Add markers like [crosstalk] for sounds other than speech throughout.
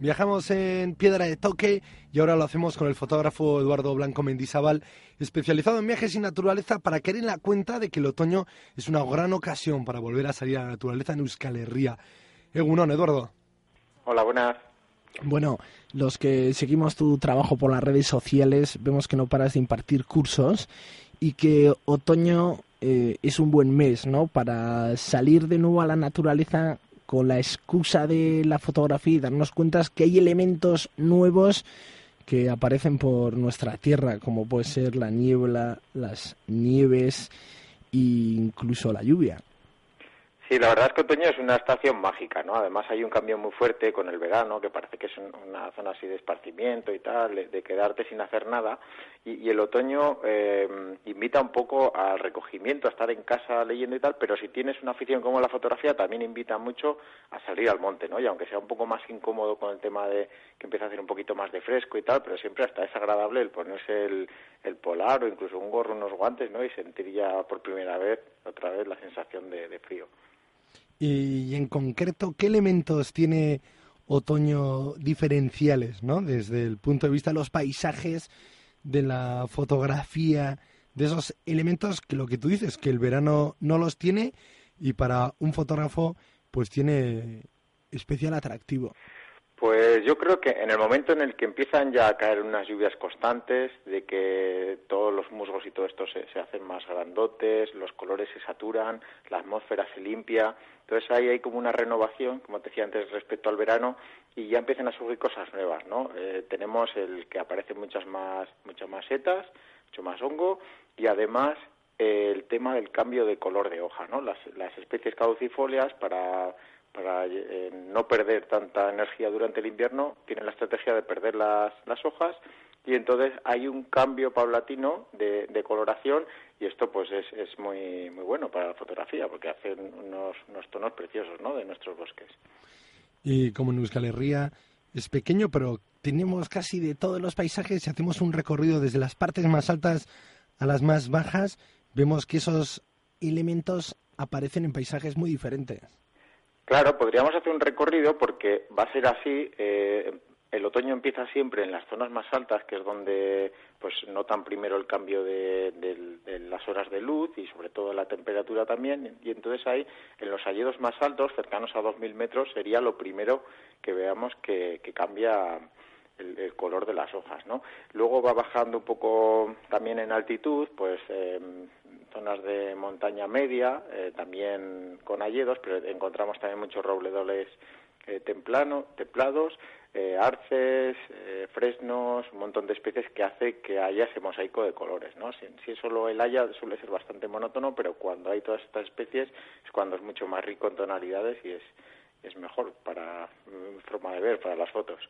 Viajamos en Piedra de Toque y ahora lo hacemos con el fotógrafo Eduardo Blanco Mendizábal, especializado en viajes y naturaleza, para caer en la cuenta de que el otoño es una gran ocasión para volver a salir a la naturaleza en Euskal Herria. Egunon, Eduardo. Hola, buenas. Bueno, los que seguimos tu trabajo por las redes sociales vemos que no paras de impartir cursos y que otoño eh, es un buen mes, ¿no? Para salir de nuevo a la naturaleza con la excusa de la fotografía y darnos cuenta que hay elementos nuevos que aparecen por nuestra tierra, como puede ser la niebla, las nieves e incluso la lluvia. Sí, la verdad es que otoño es una estación mágica, ¿no? Además hay un cambio muy fuerte con el verano, que parece que es una zona así de esparcimiento y tal, de quedarte sin hacer nada. Y, el otoño eh, invita un poco al recogimiento, a estar en casa leyendo y tal, pero si tienes una afición como la fotografía, también invita mucho a salir al monte, ¿no? Y aunque sea un poco más incómodo con el tema de que empieza a hacer un poquito más de fresco y tal, pero siempre hasta es agradable el ponerse el, el polar o incluso un gorro, unos guantes, ¿no? Y sentir ya por primera vez, otra vez, la sensación de frío. Y, en concreto, ¿qué elementos tiene otoño diferenciales, ¿no? Desde el punto de vista de los paisajes, de la fotografía, de esos elementos que lo que tú dices, que el verano no los tiene y para un fotógrafo pues tiene especial atractivo. Pues yo creo que en el momento en el que empiezan ya a caer unas lluvias constantes, de que todos los musgos y todo esto se, se hacen más grandotes, los colores se saturan, la atmósfera se limpia, entonces ahí hay como una renovación, como te decía antes, respecto al verano y ya empiezan a surgir cosas nuevas, ¿no? Eh, tenemos el que aparecen muchas más, muchas más setas, mucho más hongo y además eh, el tema del cambio de color de hoja, ¿no? Las, las especies caducifolias para para eh, no perder tanta energía durante el invierno, tienen la estrategia de perder las, las hojas y entonces hay un cambio paulatino de, coloración y esto pues es, es muy, muy bueno para la fotografía porque hacen unos, unos tonos preciosos ¿no? de nuestros bosques. Y como en Euskal Herria es pequeño, pero tenemos casi de todos los paisajes, si hacemos un recorrido desde las partes más altas a las más bajas, vemos que esos elementos aparecen en paisajes muy diferentes. Claro, podríamos hacer un recorrido porque va a ser así. Eh, el otoño empieza siempre en las zonas más altas, que es donde pues notan primero el cambio de, las horas de luz y sobre todo la temperatura también. Y entonces ahí, en los alledos más altos, cercanos a 2.000 metros, sería lo primero que veamos que, cambia el, color de las hojas, ¿no? Luego va bajando un poco también en altitud, pues eh, zonas de montaña media, eh, también con alledos, pero encontramos también muchos robledoles eh, templano, templados, eh, arces, fresnos, un montón de especies que hace que haya ese mosaico de colores, ¿no? Si, si solo el haya suele ser bastante monótono, pero cuando hay todas estas especies es cuando es mucho más rico en tonalidades y es, es mejor para mi forma de ver, para las fotos.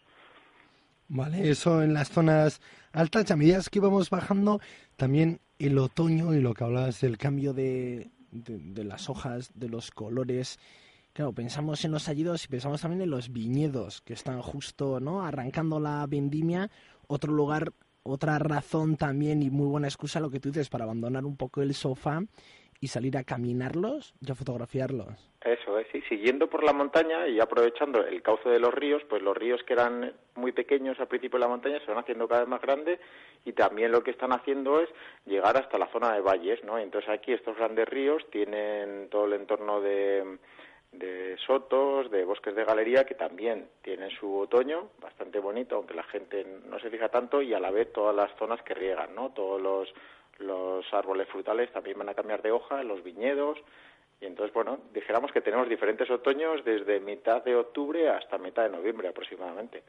Vale, eso en las zonas altas, a medida que íbamos bajando, también el otoño y lo que hablabas del cambio de, de, las hojas, de los colores. Claro, pensamos en los hallidos y pensamos también en los viñedos que están justo, ¿no? Arrancando la vendimia. Otro lugar, otra razón también y muy buena excusa, lo que tú dices, para abandonar un poco el sofá y salir a caminarlos y a fotografiarlos. Eso es, sí, siguiendo por la montaña y aprovechando el cauce de los ríos, pues los ríos que eran muy pequeños al principio de la montaña se van haciendo cada vez más grandes y también lo que están haciendo es llegar hasta la zona de valles, ¿no? Entonces aquí estos grandes ríos tienen todo el entorno de, de sotos, de bosques de galería que también tienen su otoño bastante bonito, aunque la gente no se fija tanto y a la vez todas las zonas que riegan, ¿no? Todos los los árboles frutales también van a cambiar de hoja, los viñedos, y entonces, bueno, dijéramos que tenemos diferentes otoños desde mitad de octubre hasta mitad de noviembre aproximadamente.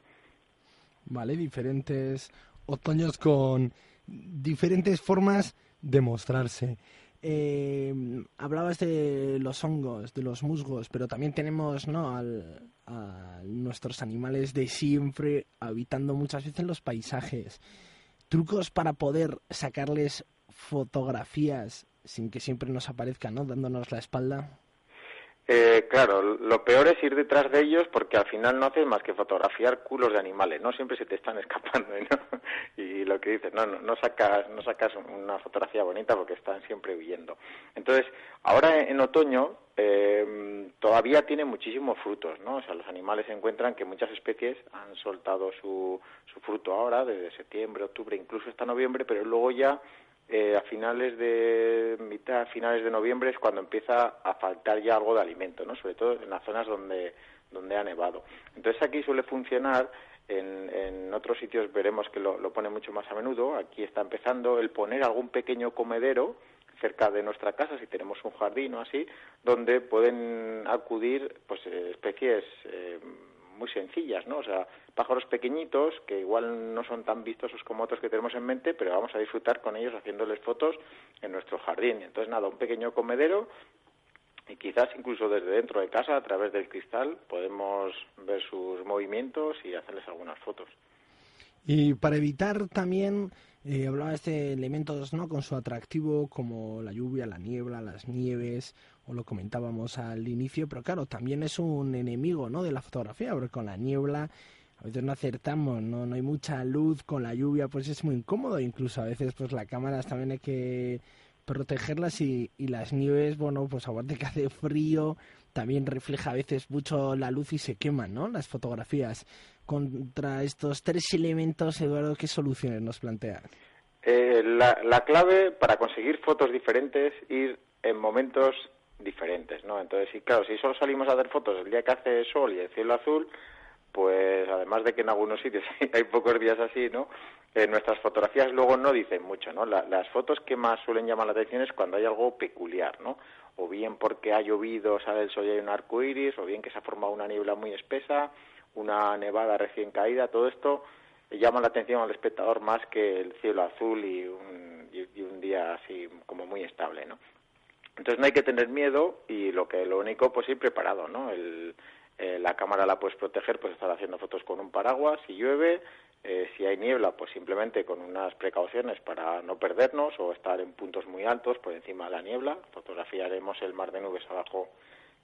Vale, diferentes otoños con diferentes formas de mostrarse. Eh, hablabas de los hongos, de los musgos, pero también tenemos ¿no? Al, a nuestros animales de siempre habitando muchas veces los paisajes. Trucos para poder sacarles fotografías sin que siempre nos aparezca, ¿no? Dándonos la espalda. Eh, claro, lo peor es ir detrás de ellos porque al final no haces más que fotografiar culos de animales, no siempre se te están [laughs] escapando, ¿no? Y lo que dices, no, no, sacas, no sacas una fotografía bonita porque están siempre huyendo. Entonces, ahora en otoño eh, todavía tiene muchísimos frutos, ¿no? O sea, los animales encuentran que muchas especies han soltado su, su fruto ahora, desde septiembre, octubre, incluso hasta noviembre, pero luego ya eh, a finales de mitad, finales de noviembre es cuando empieza a faltar ya algo de alimento, ¿no? Sobre todo en las zonas donde, donde ha nevado. Entonces aquí suele funcionar, en, en otros sitios veremos que lo, lo pone mucho más a menudo, aquí está empezando el poner algún pequeño comedero cerca de nuestra casa, si tenemos un jardín o así, donde pueden acudir pues especies eh, muy sencillas, ¿no? O sea, pájaros pequeñitos que igual no son tan vistosos como otros que tenemos en mente, pero vamos a disfrutar con ellos haciéndoles fotos en nuestro jardín. Entonces, nada, un pequeño comedero y quizás incluso desde dentro de casa, a través del cristal, podemos ver sus movimientos y hacerles algunas fotos. Y para evitar también, eh, hablabas de elementos ¿no? con su atractivo como la lluvia, la niebla, las nieves, o lo comentábamos al inicio, pero claro, también es un enemigo ¿no? de la fotografía, porque con la niebla a veces no acertamos, no, no hay mucha luz, con la lluvia pues es muy incómodo, incluso a veces pues las cámaras también hay que protegerlas y, y las nieves, bueno, pues aparte que hace frío, también refleja a veces mucho la luz y se queman, ¿no? Las fotografías. Contra estos tres elementos, Eduardo, ¿qué soluciones nos plantean? Eh, la, la clave para conseguir fotos diferentes, ir en momentos diferentes, ¿no? Entonces, sí, claro, si solo salimos a hacer fotos el día que hace sol y el cielo azul, pues además de que en algunos sitios [laughs] hay pocos días así, ¿no? Eh, nuestras fotografías luego no dicen mucho, ¿no? las fotos que más suelen llamar la atención es cuando hay algo peculiar, ¿no? O bien porque ha llovido, sale el sol y hay un arco iris, o bien que se ha formado una niebla muy espesa, una nevada recién caída, todo esto llama la atención al espectador más que el cielo azul y un, y un día así como muy estable, ¿no? Entonces no hay que tener miedo y lo que lo único pues ir preparado, ¿no? El, eh, la cámara la puedes proteger, pues estar haciendo fotos con un paraguas si llueve, eh, si hay niebla, pues simplemente con unas precauciones para no perdernos o estar en puntos muy altos por encima de la niebla. Fotografiaremos el mar de nubes abajo,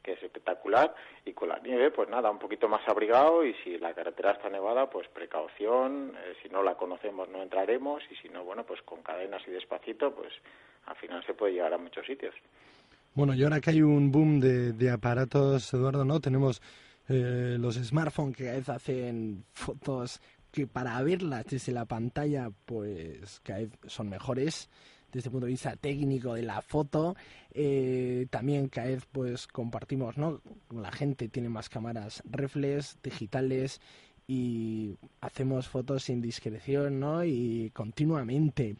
que es espectacular, y con la nieve, pues nada, un poquito más abrigado y si la carretera está nevada, pues precaución, eh, si no la conocemos no entraremos y si no, bueno, pues con cadenas y despacito, pues al final se puede llegar a muchos sitios. Bueno, y ahora que hay un boom de, de aparatos, Eduardo, ¿no? Tenemos eh, los smartphones que a veces hacen fotos que para verlas desde la pantalla, pues cada vez son mejores desde el punto de vista técnico de la foto. Eh, también cada vez pues compartimos, ¿no? La gente tiene más cámaras reflex, digitales y hacemos fotos sin discreción, ¿no? Y continuamente.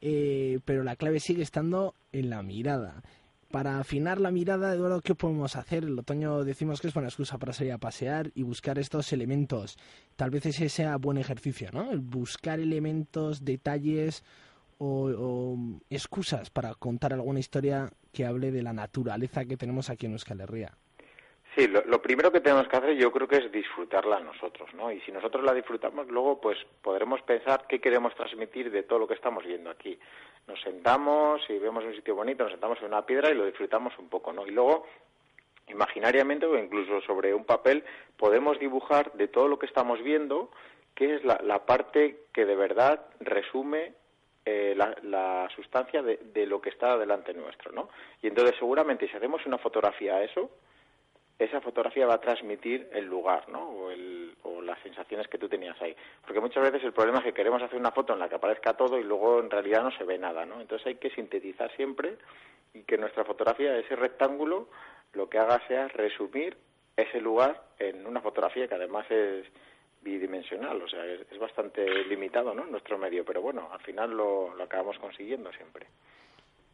Eh, pero la clave sigue estando en la mirada. Para afinar la mirada, Eduardo, ¿qué podemos hacer? El otoño decimos que es buena excusa para salir a pasear y buscar estos elementos. Tal vez ese sea buen ejercicio, ¿no? El buscar elementos, detalles o, excusas para contar alguna historia que hable de la naturaleza que tenemos aquí en Euskal Herria. Sí, lo, primero que tenemos que hacer yo creo que es disfrutarla nosotros, ¿no? Y si nosotros la disfrutamos, luego pues podremos pensar qué queremos transmitir de todo lo que estamos viendo aquí. Nos sentamos y vemos un sitio bonito, nos sentamos en una piedra y lo disfrutamos un poco, ¿no? Y luego imaginariamente o incluso sobre un papel podemos dibujar de todo lo que estamos viendo qué es la, parte que de verdad resume eh, la, la, sustancia de, de, lo que está delante nuestro, ¿no? Y entonces seguramente si hacemos una fotografía a eso, esa fotografía va a transmitir el lugar, ¿no? O, el, o, las sensaciones que tú tenías ahí. Porque muchas veces el problema es que queremos hacer una foto en la que aparezca todo y luego en realidad no se ve nada, ¿no? Entonces hay que sintetizar siempre y que nuestra fotografía, ese rectángulo, lo que haga sea resumir ese lugar en una fotografía que además es bidimensional, o sea, es, bastante limitado, ¿no? Nuestro medio, pero bueno, al final lo, lo acabamos consiguiendo siempre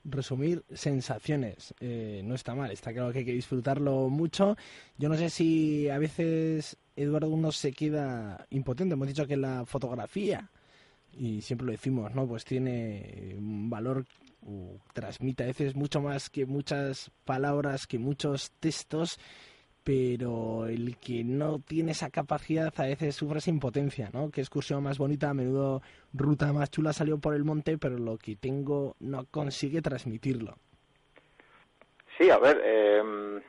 resumir sensaciones. Eh, no está mal, está claro que hay que disfrutarlo mucho. Yo no sé si a veces Eduardo uno se queda impotente. Hemos dicho que la fotografía, y siempre lo decimos, ¿no? Pues tiene un valor, transmite a veces mucho más que muchas palabras, que muchos textos pero el que no tiene esa capacidad a veces sufre esa impotencia, ¿no? Qué excursión más bonita, a menudo ruta más chula salió por el monte, pero lo que tengo no consigue transmitirlo. Sí, a ver, em,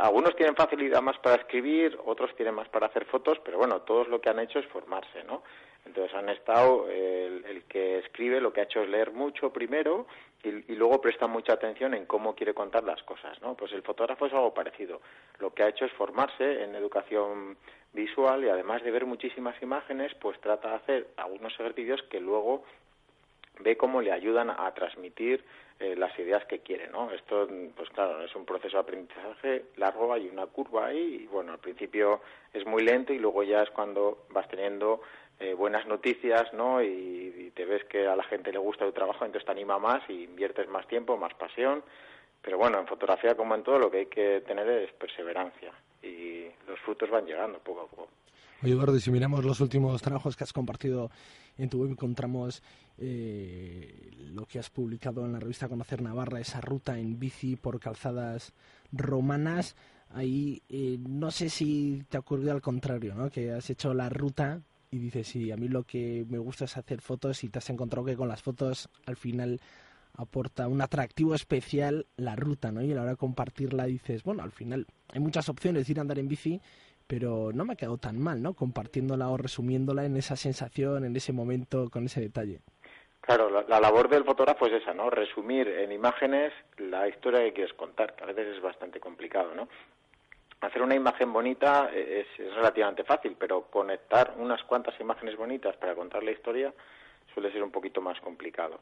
algunos tienen facilidad más para escribir, otros tienen más para hacer fotos, pero bueno, todos lo que han hecho es formarse, ¿no? Entonces han estado, el, que escribe lo que ha hecho es leer mucho primero y, luego presta mucha atención en cómo quiere contar las cosas, ¿no? Pues el fotógrafo es algo parecido. Lo que ha hecho es formarse en educación visual y además de ver muchísimas imágenes, pues trata de hacer algunos ejercicios que luego ve cómo le ayudan a transmitir eh, las ideas que quiere, ¿no? Esto, pues claro, es un proceso de aprendizaje largo, hay una curva ahí y bueno, al principio es muy lento y luego ya es cuando vas teniendo eh, buenas noticias, ¿no? Y, te ves que a la gente le gusta tu trabajo, entonces te anima más y inviertes más tiempo, más pasión. Pero bueno, en fotografía como en todo lo que hay que tener es perseverancia y los frutos van llegando poco a poco. Oye, Eduardo, si miramos los últimos trabajos que has compartido en tu web, encontramos eh, lo que has publicado en la revista Conocer Navarra, esa ruta en bici por calzadas romanas. Ahí eh, no sé si te ha ocurrido al contrario, ¿no? Que has hecho la ruta y dices, sí, a mí lo que me gusta es hacer fotos y te has encontrado que con las fotos al final aporta un atractivo especial la ruta, ¿no? Y a la hora de compartirla dices, bueno, al final hay muchas opciones de ir a andar en bici, pero no me ha quedado tan mal, ¿no? Compartiéndola o resumiéndola en esa sensación, en ese momento, con ese detalle. Claro, la, la, labor del fotógrafo es esa, ¿no? Resumir en imágenes la historia que quieres contar, que a veces es bastante complicado, ¿no? Hacer una imagen bonita es, relativamente fácil, pero conectar unas cuantas imágenes bonitas para contar la historia suele ser un poquito más complicado.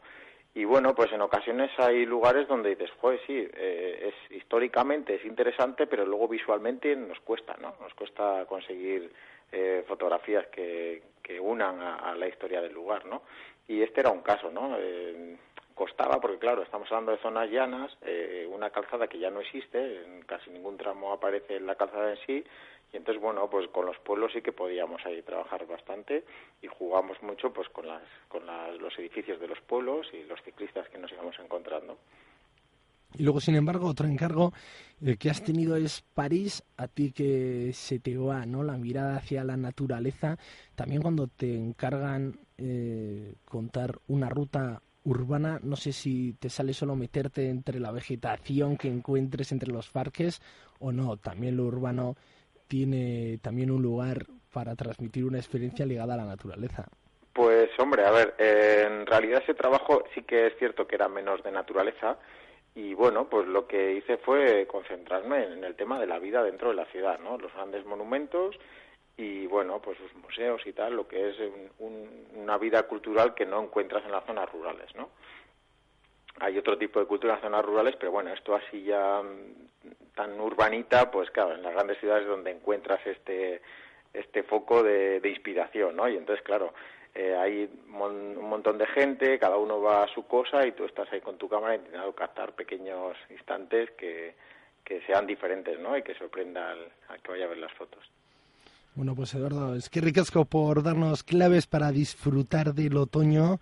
Y bueno, pues en ocasiones hay lugares donde dices, joder, sí, eh, es históricamente es interesante, pero luego visualmente nos cuesta, ¿no? Nos cuesta conseguir eh, fotografías que, que unan a, la historia del lugar, ¿no? Y este era un caso, ¿no? Eh, costaba, porque claro, estamos hablando de zonas llanas, eh, una calzada que ya no existe, en casi ningún tramo aparece la calzada en sí, y entonces, bueno, pues con los pueblos sí que podíamos ahí trabajar bastante y jugamos mucho pues con, las, con los edificios de los pueblos y los ciclistas que nos íbamos encontrando. Y luego, sin embargo, otro encargo eh, que has tenido es París, a ti que se te va ¿no? la mirada hacia la naturaleza, también cuando te encargan eh, contar una ruta urbana, no sé si te sale solo meterte entre la vegetación que encuentres entre los parques o no, también lo urbano tiene también un lugar para transmitir una experiencia ligada a la naturaleza. Pues hombre, a ver, en realidad ese trabajo sí que es cierto que era menos de naturaleza y bueno, pues lo que hice fue concentrarme en el tema de la vida dentro de la ciudad, ¿no? Los grandes monumentos y bueno, pues sus museos y tal, lo que es una vida cultural que no encuentras en las zonas rurales, ¿no? Hay otro tipo de cultura en las zonas rurales, pero bueno, esto así ya mm, tan urbanita, pues claro, en las grandes ciudades donde encuentras este este foco de, inspiración, ¿no? Y entonces, claro, eh, hay un montón de gente, cada uno va a su cosa y tú estás ahí con tu cámara intentando captar pequeños instantes que, que sean diferentes, ¿no? Y que sorprenda al que vaya a ver las fotos. Bueno, pues Eduardo, es que ricasco por darnos claves para disfrutar del otoño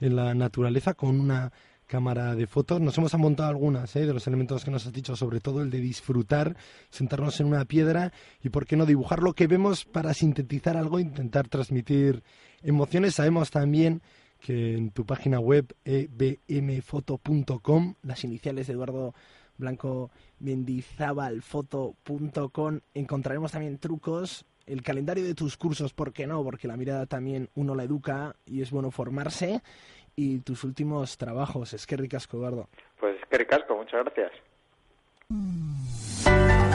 en la naturaleza con una cámara de fotos. Nos hemos amontado algunas ¿eh? de los elementos que nos has dicho, sobre todo el de disfrutar, sentarnos en una piedra y, por qué no, dibujar lo que vemos para sintetizar algo, intentar transmitir emociones. Sabemos también que en tu página web ebmfoto.com, las iniciales de Eduardo Blanco Mendizábalfoto.com, encontraremos también trucos el calendario de tus cursos, ¿por qué no? Porque la mirada también uno la educa y es bueno formarse. Y tus últimos trabajos, es que ricasco, Eduardo. Pues es que ricasco, muchas gracias.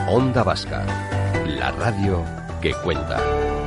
Onda Vasca, la radio que cuenta.